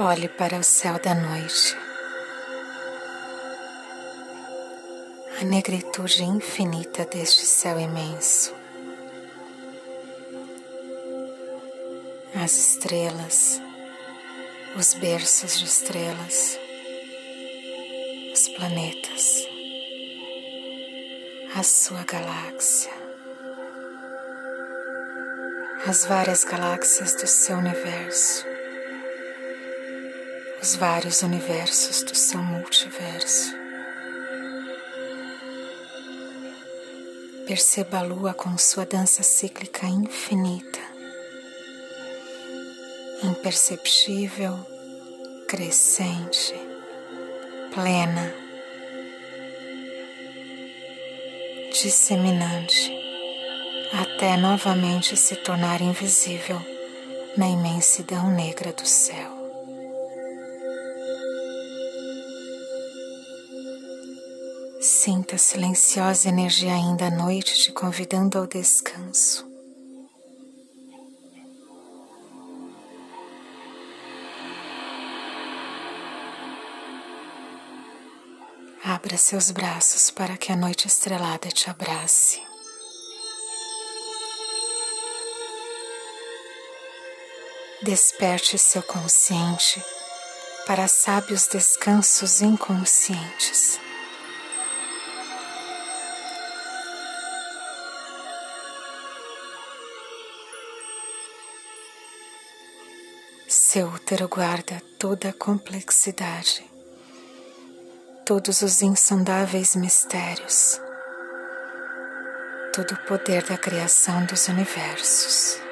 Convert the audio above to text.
Olhe para o céu da noite. A negritude infinita deste céu imenso. As estrelas, os berços de estrelas, os planetas, a sua galáxia, as várias galáxias do seu universo os vários universos do seu multiverso. Perceba a lua com sua dança cíclica infinita, imperceptível, crescente, plena, disseminante, até novamente se tornar invisível na imensidão negra do céu. Sinta a silenciosa energia ainda à noite te convidando ao descanso. Abra seus braços para que a noite estrelada te abrace. Desperte seu consciente para sábios descansos inconscientes. Seu útero guarda toda a complexidade, todos os insondáveis mistérios, todo o poder da criação dos universos.